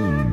Mm.